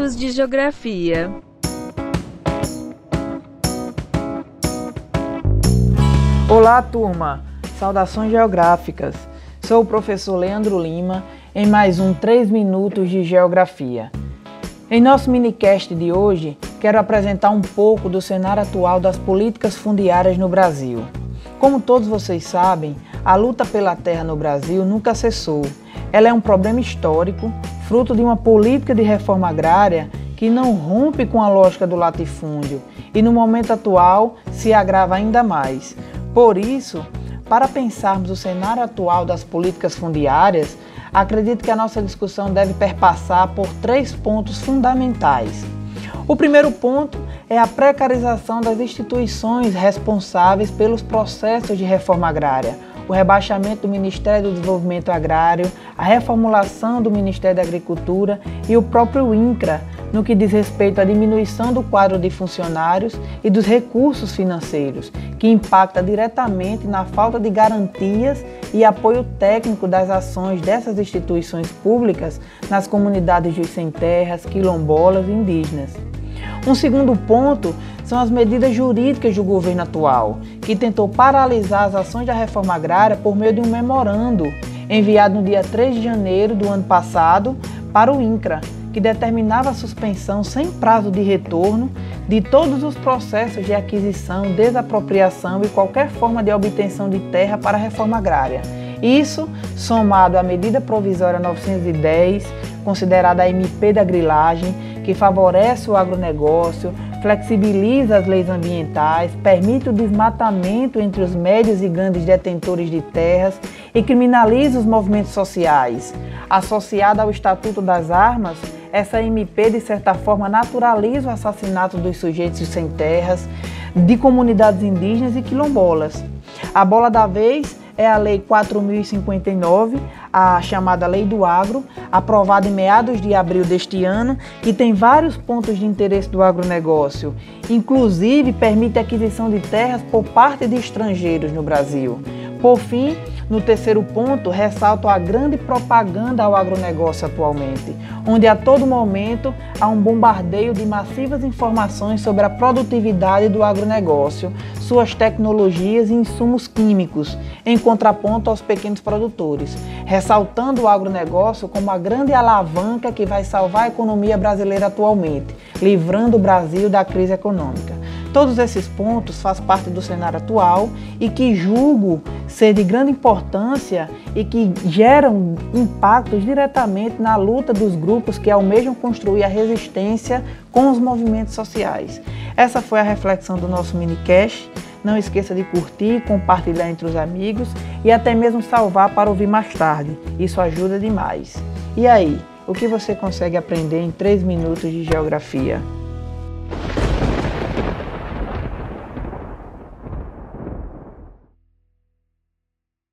de geografia. Olá, turma! Saudações geográficas. Sou o professor Leandro Lima em mais um 3 minutos de geografia. Em nosso minicast de hoje, quero apresentar um pouco do cenário atual das políticas fundiárias no Brasil. Como todos vocês sabem, a luta pela terra no Brasil nunca cessou. Ela é um problema histórico, fruto de uma política de reforma agrária que não rompe com a lógica do latifúndio e no momento atual se agrava ainda mais. Por isso, para pensarmos o cenário atual das políticas fundiárias, acredito que a nossa discussão deve perpassar por três pontos fundamentais. O primeiro ponto é a precarização das instituições responsáveis pelos processos de reforma agrária, o rebaixamento do Ministério do Desenvolvimento Agrário, a reformulação do Ministério da Agricultura e o próprio INCRA, no que diz respeito à diminuição do quadro de funcionários e dos recursos financeiros, que impacta diretamente na falta de garantias e apoio técnico das ações dessas instituições públicas nas comunidades de sem terras, quilombolas e indígenas. Um segundo ponto são as medidas jurídicas do governo atual, que tentou paralisar as ações da reforma agrária por meio de um memorando enviado no dia 3 de janeiro do ano passado para o INCRA, que determinava a suspensão sem prazo de retorno de todos os processos de aquisição, desapropriação e qualquer forma de obtenção de terra para a reforma agrária. Isso, somado à medida provisória 910, considerada a MP da grilagem, que favorece o agronegócio, flexibiliza as leis ambientais, permite o desmatamento entre os médios e grandes detentores de terras e criminaliza os movimentos sociais. Associada ao Estatuto das Armas, essa MP, de certa forma, naturaliza o assassinato dos sujeitos sem terras, de comunidades indígenas e quilombolas. A bola da vez é a Lei 4059, a chamada Lei do Agro, aprovada em meados de abril deste ano, que tem vários pontos de interesse do agronegócio. Inclusive, permite a aquisição de terras por parte de estrangeiros no Brasil. Por fim, no terceiro ponto, ressalto a grande propaganda ao agronegócio atualmente, onde a todo momento há um bombardeio de massivas informações sobre a produtividade do agronegócio, suas tecnologias e insumos químicos, em contraponto aos pequenos produtores, ressaltando o agronegócio como a grande alavanca que vai salvar a economia brasileira atualmente, livrando o Brasil da crise econômica. Todos esses pontos fazem parte do cenário atual e que julgo ser de grande importância e que geram impactos diretamente na luta dos grupos que almejam construir a resistência com os movimentos sociais. Essa foi a reflexão do nosso minicast. Não esqueça de curtir, compartilhar entre os amigos e até mesmo salvar para ouvir mais tarde. Isso ajuda demais. E aí, o que você consegue aprender em 3 minutos de geografia?